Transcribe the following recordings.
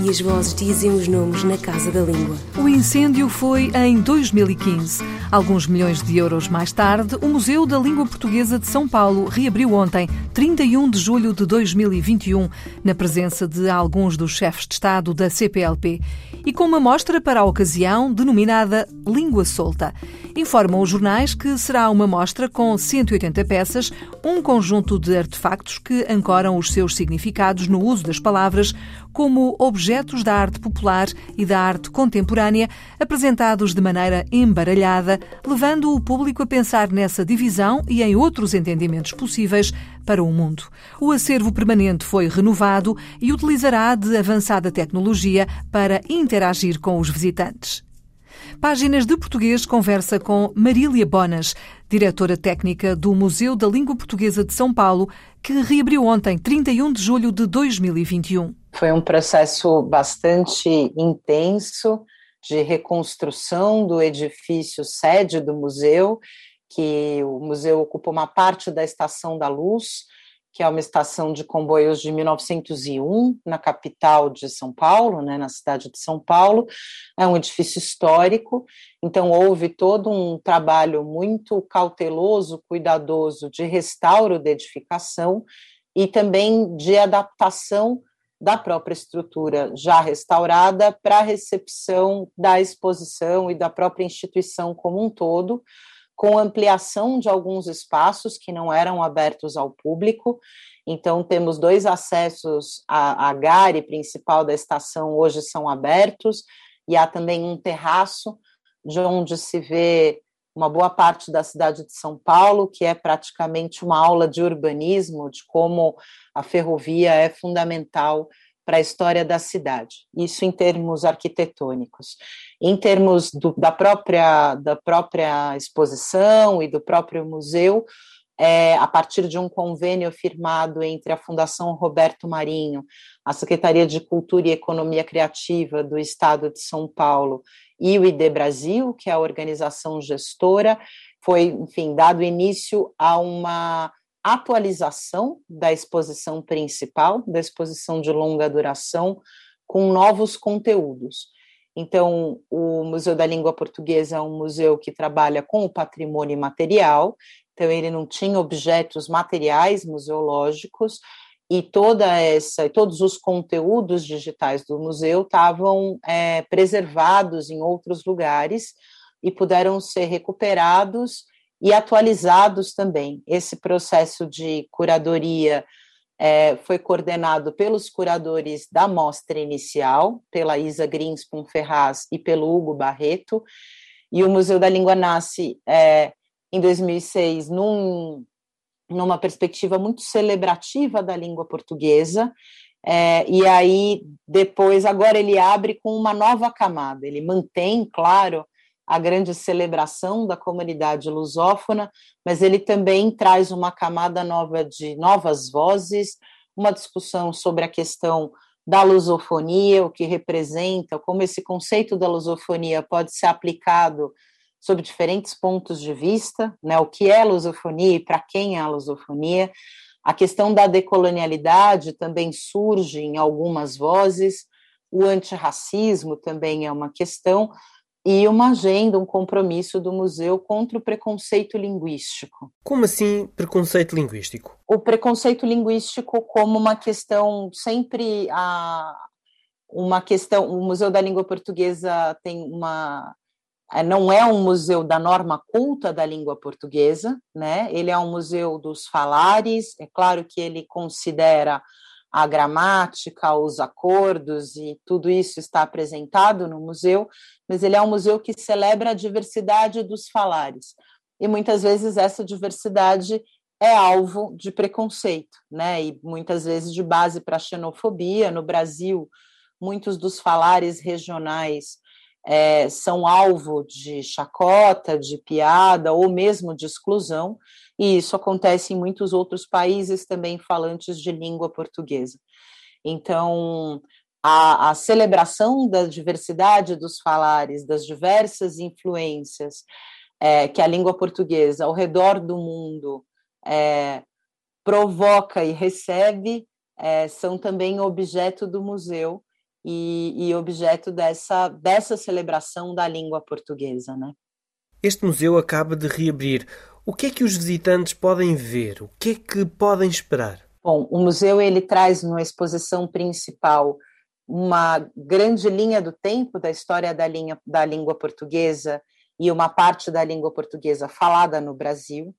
e as vozes dizem os nomes na Casa da Língua. O incêndio foi em 2015. Alguns milhões de euros mais tarde, o Museu da Língua Portuguesa de São Paulo reabriu ontem, 31 de julho de 2021, na presença de alguns dos chefes de Estado da CPLP e com uma mostra para a ocasião denominada Língua Solta. Informam os jornais que será uma mostra com 180 peças, um conjunto de artefactos que ancoram os seus significados no uso das palavras como objetos da arte popular e da arte contemporânea, apresentados de maneira embaralhada, levando o público a pensar nessa divisão e em outros entendimentos possíveis para o mundo. O acervo permanente foi renovado e utilizará de avançada tecnologia para interagir com os visitantes. Páginas de Português conversa com Marília Bonas, diretora técnica do Museu da Língua Portuguesa de São Paulo, que reabriu ontem, 31 de julho de 2021. Foi um processo bastante intenso de reconstrução do edifício sede do museu, que o museu ocupa uma parte da Estação da Luz, que é uma estação de comboios de 1901, na capital de São Paulo, né, na cidade de São Paulo. É um edifício histórico, então houve todo um trabalho muito cauteloso, cuidadoso de restauro da edificação e também de adaptação da própria estrutura já restaurada para a recepção da exposição e da própria instituição como um todo, com ampliação de alguns espaços que não eram abertos ao público. Então, temos dois acessos à, à gare principal da estação, hoje são abertos, e há também um terraço, de onde se vê uma boa parte da cidade de São Paulo, que é praticamente uma aula de urbanismo, de como a ferrovia é fundamental para a história da cidade. Isso em termos arquitetônicos. Em termos do, da, própria, da própria exposição e do próprio museu, é, a partir de um convênio firmado entre a Fundação Roberto Marinho, a Secretaria de Cultura e Economia Criativa do Estado de São Paulo e o ID Brasil, que é a organização gestora, foi, enfim, dado início a uma atualização da exposição principal, da exposição de longa duração, com novos conteúdos. Então, o Museu da Língua Portuguesa é um museu que trabalha com o patrimônio material, então ele não tinha objetos materiais museológicos e toda essa, todos os conteúdos digitais do museu estavam é, preservados em outros lugares e puderam ser recuperados e atualizados também. Esse processo de curadoria é, foi coordenado pelos curadores da mostra inicial, pela Isa Greenspoon Ferraz e pelo Hugo Barreto, e o Museu da Língua nasce é, em 2006 num, numa perspectiva muito celebrativa da língua portuguesa, é, e aí depois, agora ele abre com uma nova camada, ele mantém, claro, a grande celebração da comunidade lusófona, mas ele também traz uma camada nova de novas vozes, uma discussão sobre a questão da lusofonia, o que representa, como esse conceito da lusofonia pode ser aplicado sob diferentes pontos de vista, né, o que é lusofonia e para quem é a lusofonia. A questão da decolonialidade também surge em algumas vozes, o antirracismo também é uma questão, e uma agenda, um compromisso do museu contra o preconceito linguístico. Como assim preconceito linguístico? O preconceito linguístico como uma questão sempre a uma questão, o Museu da Língua Portuguesa tem uma é, não é um museu da norma culta da língua portuguesa, né? Ele é um museu dos falares, é claro que ele considera a gramática, os acordos e tudo isso está apresentado no museu, mas ele é um museu que celebra a diversidade dos falares. E muitas vezes essa diversidade é alvo de preconceito, né? E muitas vezes de base para xenofobia. No Brasil, muitos dos falares regionais é, são alvo de chacota, de piada ou mesmo de exclusão, e isso acontece em muitos outros países também falantes de língua portuguesa. Então, a, a celebração da diversidade dos falares, das diversas influências é, que a língua portuguesa ao redor do mundo é, provoca e recebe, é, são também objeto do museu e, e, objeto dessa, dessa celebração da língua portuguesa. Né? Este museu acaba de reabrir. O que é que os visitantes podem ver? O que é que podem esperar? Bom, o museu ele traz na exposição principal uma grande linha do tempo da história da, linha, da língua portuguesa e uma parte da língua portuguesa falada no Brasil.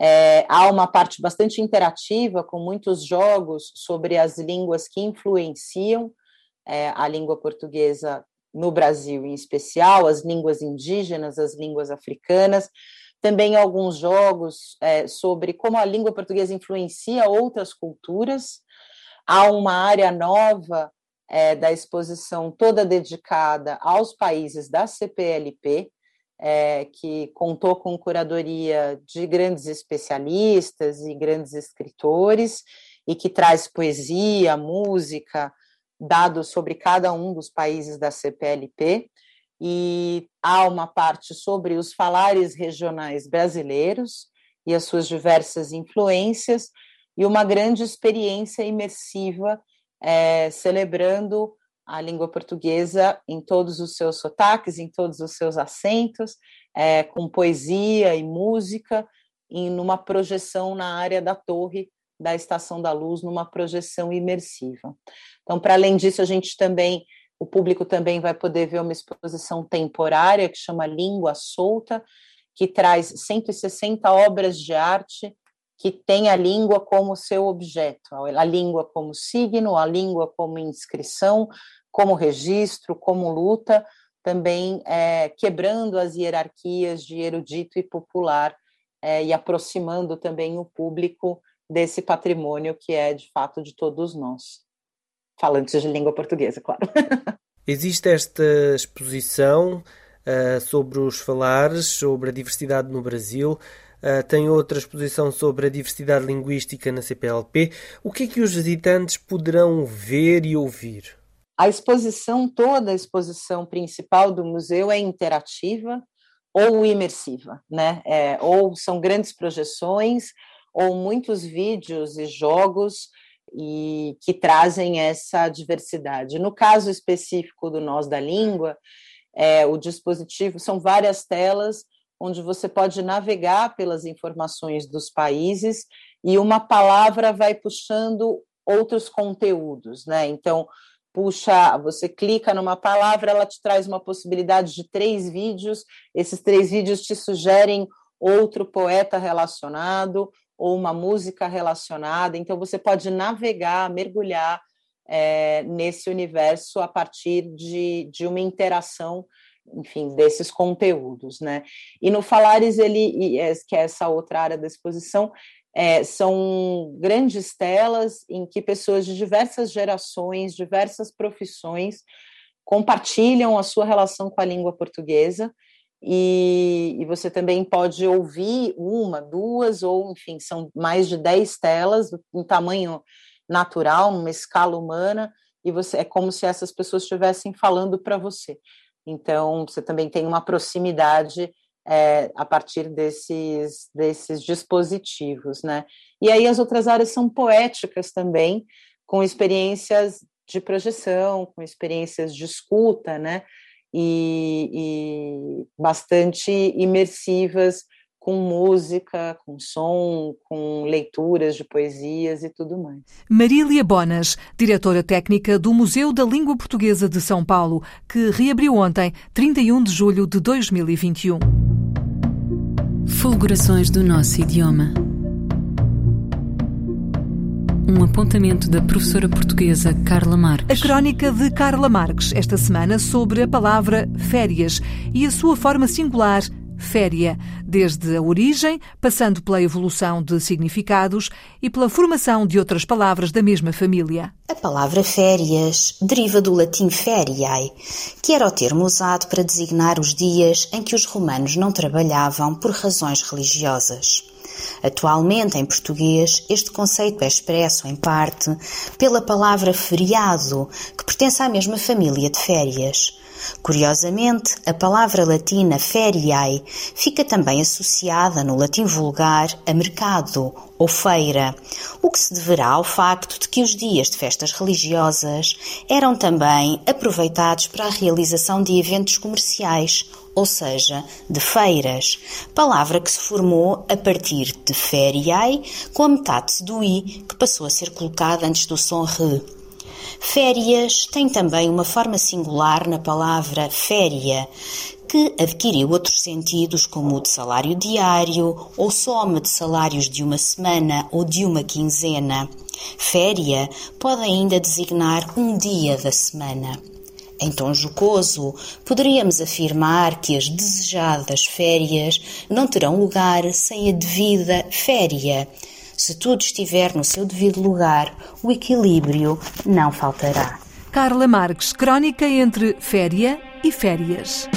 É, há uma parte bastante interativa, com muitos jogos sobre as línguas que influenciam é, a língua portuguesa no Brasil, em especial, as línguas indígenas, as línguas africanas. Também alguns jogos é, sobre como a língua portuguesa influencia outras culturas. Há uma área nova é, da exposição toda dedicada aos países da CPLP, é, que contou com curadoria de grandes especialistas e grandes escritores, e que traz poesia, música, dados sobre cada um dos países da CPLP, e há uma parte sobre os falares regionais brasileiros e as suas diversas influências, e uma grande experiência imersiva é, celebrando a língua portuguesa em todos os seus sotaques, em todos os seus acentos, é, com poesia e música, em numa projeção na área da torre da Estação da Luz, numa projeção imersiva. Então, para além disso, a gente também, o público também vai poder ver uma exposição temporária que chama Língua Solta, que traz 160 obras de arte que tem a língua como seu objeto, a língua como signo, a língua como inscrição, como registro, como luta, também é, quebrando as hierarquias de erudito e popular é, e aproximando também o público desse patrimônio que é de fato de todos nós falantes de língua portuguesa, claro. Existe esta exposição uh, sobre os falares, sobre a diversidade no Brasil. Uh, tem outra exposição sobre a diversidade linguística na CPLP. O que é que os visitantes poderão ver e ouvir? A exposição, toda a exposição principal do museu é interativa ou imersiva, né? É, ou são grandes projeções, ou muitos vídeos e jogos e que trazem essa diversidade. No caso específico do Nós da Língua, é, o dispositivo são várias telas onde você pode navegar pelas informações dos países e uma palavra vai puxando outros conteúdos, né? Então, puxa, você clica numa palavra, ela te traz uma possibilidade de três vídeos, esses três vídeos te sugerem outro poeta relacionado, ou uma música relacionada. Então, você pode navegar, mergulhar é, nesse universo a partir de, de uma interação, enfim, desses conteúdos, né? E no Falares, ele, é, que é essa outra área da exposição, é, são grandes telas em que pessoas de diversas gerações, diversas profissões, compartilham a sua relação com a língua portuguesa e, e, você também pode ouvir uma, duas, ou enfim, são mais de dez telas em tamanho natural, numa escala humana, e você é como se essas pessoas estivessem falando para você. Então, você também tem uma proximidade é, a partir desses, desses dispositivos, né? E aí as outras áreas são poéticas também, com experiências de projeção, com experiências de escuta, né? E, e bastante imersivas com música, com som, com leituras de poesias e tudo mais. Marília Bonas, diretora técnica do Museu da Língua Portuguesa de São Paulo, que reabriu ontem, 31 de julho de 2021. Fulgurações do nosso idioma um apontamento da professora portuguesa Carla Marques. A crónica de Carla Marques, esta semana, sobre a palavra férias e a sua forma singular, féria, desde a origem, passando pela evolução de significados e pela formação de outras palavras da mesma família. A palavra férias deriva do latim feriae, que era o termo usado para designar os dias em que os romanos não trabalhavam por razões religiosas. Atualmente, em português, este conceito é expresso, em parte, pela palavra feriado, que pertence à mesma família de férias. Curiosamente, a palavra latina feriae fica também associada no latim vulgar a mercado ou feira, o que se deverá ao facto de que os dias de festas religiosas eram também aproveitados para a realização de eventos comerciais ou seja, de feiras, palavra que se formou a partir de feriae, com a metade do i que passou a ser colocada antes do som re. Férias tem também uma forma singular na palavra féria, que adquiriu outros sentidos como o de salário diário ou soma de salários de uma semana ou de uma quinzena. Féria pode ainda designar um dia da semana. Em tom jocoso, poderíamos afirmar que as desejadas férias não terão lugar sem a devida féria. Se tudo estiver no seu devido lugar, o equilíbrio não faltará. Carla Marques, crónica entre féria e férias.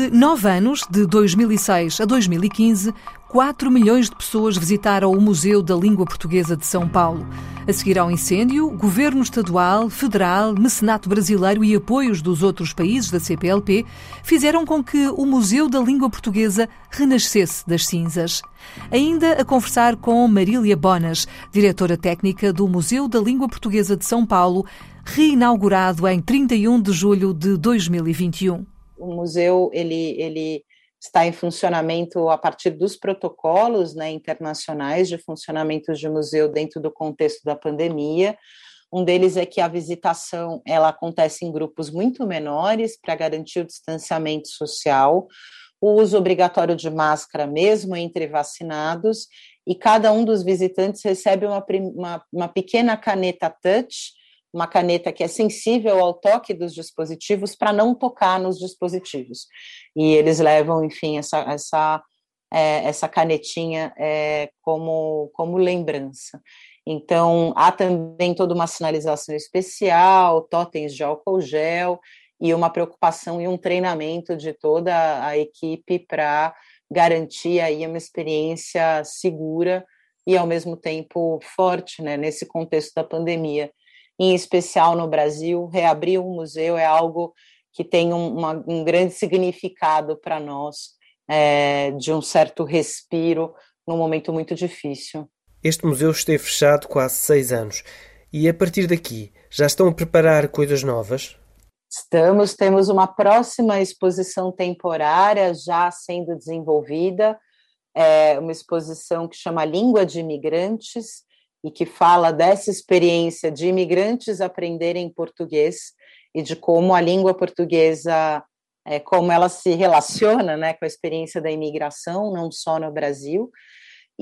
Durante nove anos, de 2006 a 2015, 4 milhões de pessoas visitaram o Museu da Língua Portuguesa de São Paulo. A seguir ao incêndio, governo estadual, federal, mecenato brasileiro e apoios dos outros países da CPLP fizeram com que o Museu da Língua Portuguesa renascesse das cinzas. Ainda a conversar com Marília Bonas, diretora técnica do Museu da Língua Portuguesa de São Paulo, reinaugurado em 31 de julho de 2021 o museu ele, ele está em funcionamento a partir dos protocolos né, internacionais de funcionamento de museu dentro do contexto da pandemia. Um deles é que a visitação ela acontece em grupos muito menores para garantir o distanciamento social, o uso obrigatório de máscara mesmo entre vacinados, e cada um dos visitantes recebe uma, uma, uma pequena caneta touch, uma caneta que é sensível ao toque dos dispositivos para não tocar nos dispositivos. E eles levam, enfim, essa, essa, é, essa canetinha é, como, como lembrança. Então, há também toda uma sinalização especial, totens de álcool gel e uma preocupação e um treinamento de toda a equipe para garantir aí uma experiência segura e ao mesmo tempo forte, né, nesse contexto da pandemia. Em especial no Brasil, reabrir o museu é algo que tem um, uma, um grande significado para nós, é, de um certo respiro num momento muito difícil. Este museu esteve fechado quase seis anos. E a partir daqui, já estão a preparar coisas novas? Estamos, temos uma próxima exposição temporária já sendo desenvolvida, é uma exposição que chama Língua de Imigrantes e que fala dessa experiência de imigrantes aprenderem português e de como a língua portuguesa, é, como ela se relaciona né, com a experiência da imigração, não só no Brasil,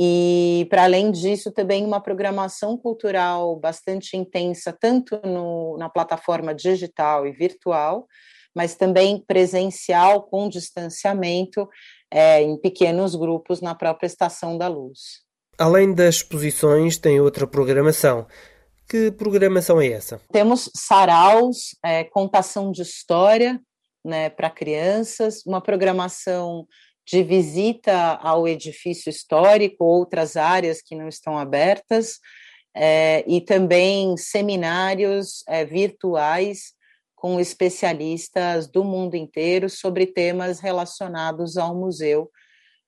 e, para além disso, também uma programação cultural bastante intensa, tanto no, na plataforma digital e virtual, mas também presencial, com distanciamento, é, em pequenos grupos na própria Estação da Luz. Além das exposições, tem outra programação. Que programação é essa? Temos saraus, é, contação de história né, para crianças, uma programação de visita ao edifício histórico, outras áreas que não estão abertas, é, e também seminários é, virtuais com especialistas do mundo inteiro sobre temas relacionados ao museu,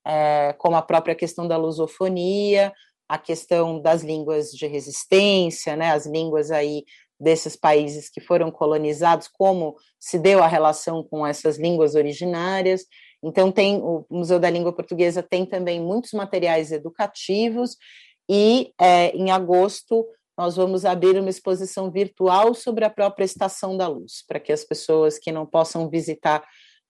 é, como a própria questão da lusofonia, a questão das línguas de resistência, né, as línguas aí desses países que foram colonizados, como se deu a relação com essas línguas originárias, então, tem o Museu da Língua Portuguesa tem também muitos materiais educativos, e é, em agosto nós vamos abrir uma exposição virtual sobre a própria Estação da Luz, para que as pessoas que não possam visitar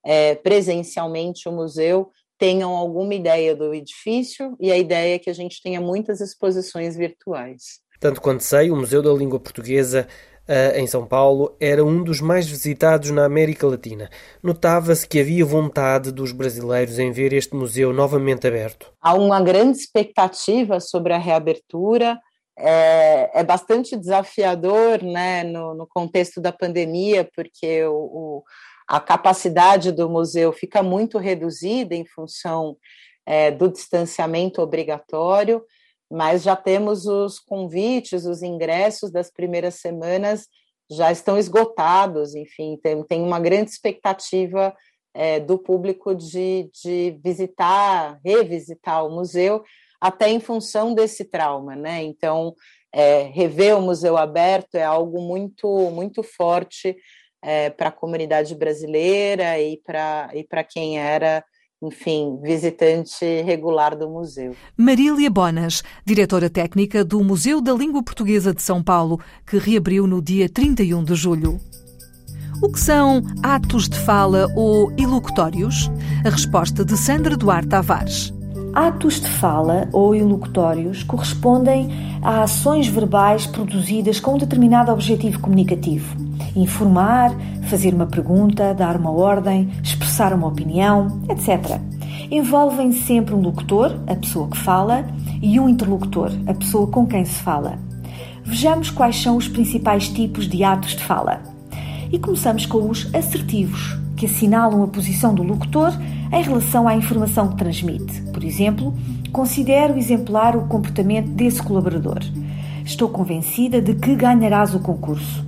é, presencialmente o museu tenham alguma ideia do edifício, e a ideia é que a gente tenha muitas exposições virtuais. Tanto quanto sei, o Museu da Língua Portuguesa em São Paulo, era um dos mais visitados na América Latina. Notava-se que havia vontade dos brasileiros em ver este museu novamente aberto. Há uma grande expectativa sobre a reabertura. É, é bastante desafiador né, no, no, contexto da pandemia, porque o, o, a capacidade do museu fica muito reduzida em função é, do distanciamento obrigatório mas já temos os convites, os ingressos das primeiras semanas já estão esgotados, enfim, tem, tem uma grande expectativa é, do público de, de visitar, revisitar o museu, até em função desse trauma, né? Então, é, rever o museu aberto é algo muito, muito forte é, para a comunidade brasileira e para e quem era enfim, visitante regular do museu. Marília Bonas, diretora técnica do Museu da Língua Portuguesa de São Paulo, que reabriu no dia 31 de julho. O que são atos de fala ou ilocutórios? A resposta de Sandra Duarte Tavares. Atos de fala ou ilocutórios correspondem a ações verbais produzidas com um determinado objetivo comunicativo. Informar, fazer uma pergunta, dar uma ordem, expressar uma opinião, etc. Envolvem sempre um locutor, a pessoa que fala, e um interlocutor, a pessoa com quem se fala. Vejamos quais são os principais tipos de atos de fala. E começamos com os assertivos, que assinalam a posição do locutor em relação à informação que transmite. Por exemplo, considero exemplar o comportamento desse colaborador. Estou convencida de que ganharás o concurso.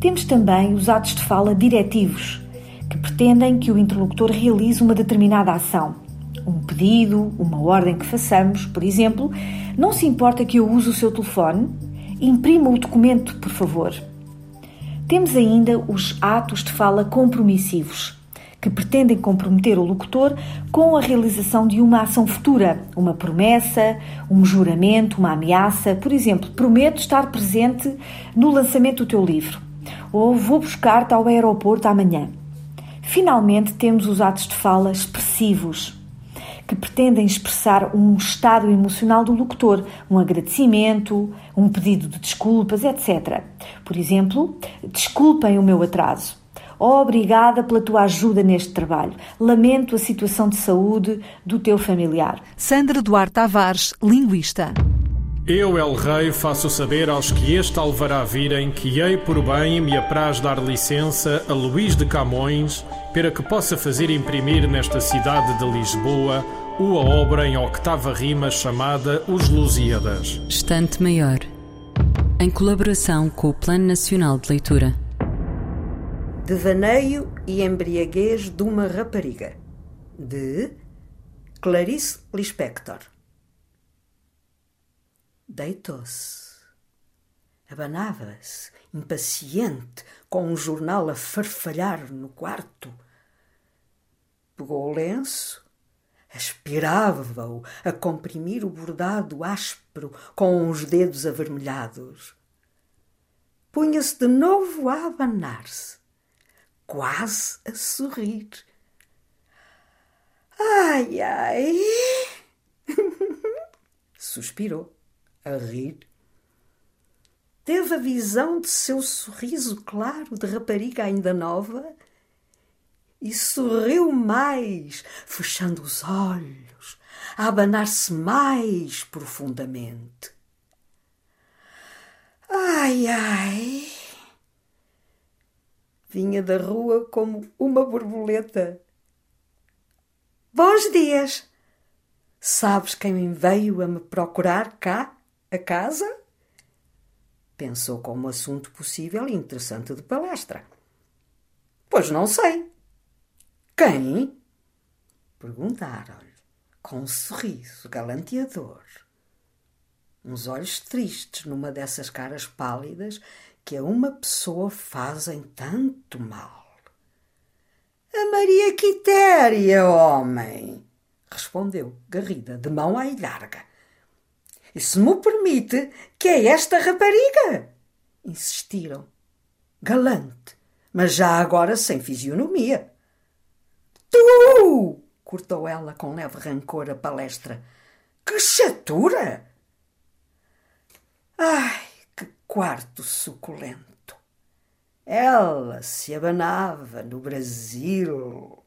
Temos também os atos de fala diretivos, que pretendem que o interlocutor realize uma determinada ação. Um pedido, uma ordem que façamos, por exemplo, não se importa que eu use o seu telefone? Imprima o documento, por favor. Temos ainda os atos de fala compromissivos, que pretendem comprometer o locutor com a realização de uma ação futura, uma promessa, um juramento, uma ameaça. Por exemplo, prometo estar presente no lançamento do teu livro, ou vou buscar-te ao aeroporto amanhã. Finalmente, temos os atos de fala expressivos, que pretendem expressar um estado emocional do locutor, um agradecimento, um pedido de desculpas, etc. Por exemplo, desculpem o meu atraso. Obrigada pela tua ajuda neste trabalho. Lamento a situação de saúde do teu familiar. Sandra Duarte Tavares, linguista. Eu, El Rei, faço saber aos que este alvará virem que hei por bem me apraz dar licença a Luís de Camões para que possa fazer imprimir nesta cidade de Lisboa uma obra em octava rima chamada Os Lusíadas. Estante Maior, em colaboração com o Plano Nacional de Leitura. Devaneio e embriaguez de uma rapariga, de Clarice Lispector. Deitou-se. Abanava-se, impaciente, com um jornal a farfalhar no quarto. Pegou o lenço, aspirava-o a comprimir o bordado áspero com os dedos avermelhados. Punha-se de novo a abanar-se, quase a sorrir. Ai, ai! Suspirou a rir. Teve a visão de seu sorriso claro de rapariga ainda nova e sorriu mais, fechando os olhos, a abanar-se mais profundamente. Ai, ai! Vinha da rua como uma borboleta. Bons dias! Sabes quem veio a me procurar cá? A casa? Pensou como assunto possível e interessante de palestra. Pois não sei. Quem? Perguntaram-lhe, com um sorriso galanteador. Uns olhos tristes numa dessas caras pálidas que a uma pessoa fazem tanto mal. A Maria Quitéria, homem, respondeu Garrida, de mão à larga. E se me permite, que é esta rapariga? Insistiram. Galante, mas já agora sem fisionomia. Tu! cortou ela com leve rancor a palestra. Que chatura! Ai, que quarto suculento! Ela se abanava no Brasil.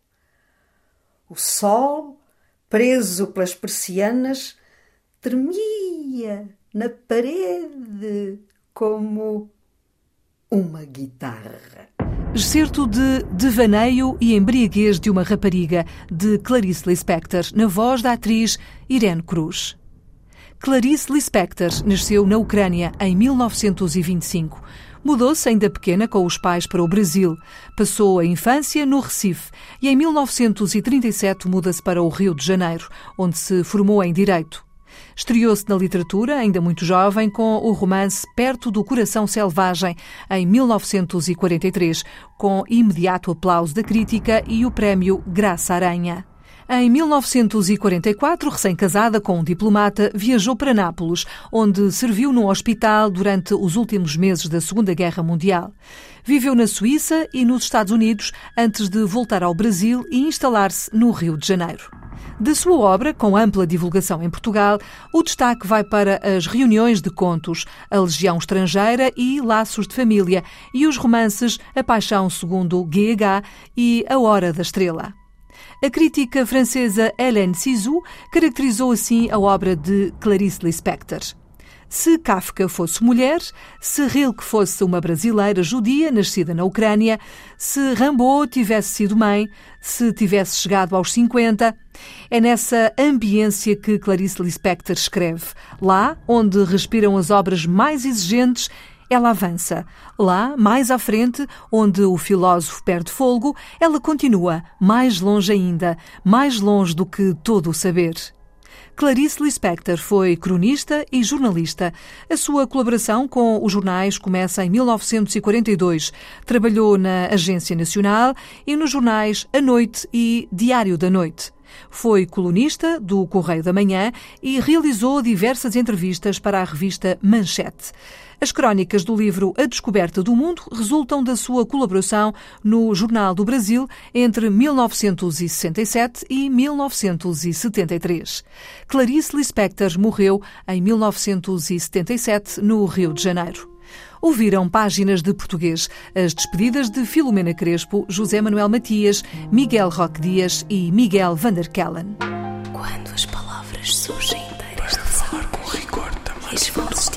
O sol, preso pelas persianas, tremia na parede como uma guitarra. Excerto de Devaneio e Embriaguez de uma Rapariga, de Clarice Lispector, na voz da atriz Irene Cruz. Clarice Lispector nasceu na Ucrânia em 1925. Mudou-se ainda pequena com os pais para o Brasil. Passou a infância no Recife e em 1937 muda-se para o Rio de Janeiro, onde se formou em Direito. Estreou-se na literatura, ainda muito jovem, com o romance Perto do Coração Selvagem, em 1943, com imediato aplauso da crítica e o prémio Graça Aranha. Em 1944, recém-casada com um diplomata, viajou para Nápoles, onde serviu num hospital durante os últimos meses da Segunda Guerra Mundial. Viveu na Suíça e nos Estados Unidos antes de voltar ao Brasil e instalar-se no Rio de Janeiro. De sua obra, com ampla divulgação em Portugal, o destaque vai para as reuniões de contos, a Legião Estrangeira e Laços de Família, e os romances A Paixão segundo GH e A Hora da Estrela. A crítica francesa Hélène Cizou caracterizou assim a obra de Clarice Lispector. Se Kafka fosse mulher, se Rilke fosse uma brasileira judia nascida na Ucrânia, se Rimbaud tivesse sido mãe, se tivesse chegado aos 50, é nessa ambiência que Clarice Lispector escreve. Lá, onde respiram as obras mais exigentes, ela avança. Lá, mais à frente, onde o filósofo perde folgo, ela continua, mais longe ainda, mais longe do que todo o saber. Clarice Lispector foi cronista e jornalista. A sua colaboração com os jornais começa em 1942. Trabalhou na Agência Nacional e nos jornais A Noite e Diário da Noite. Foi colunista do Correio da Manhã e realizou diversas entrevistas para a revista Manchete. As crónicas do livro A Descoberta do Mundo resultam da sua colaboração no Jornal do Brasil entre 1967 e 1973. Clarice Lispector morreu em 1977 no Rio de Janeiro. Ouviram páginas de português, as despedidas de Filomena Crespo, José Manuel Matias, Miguel Roque Dias e Miguel Vanderkellen. Quando as palavras surgem inteiras de falar com rigor também.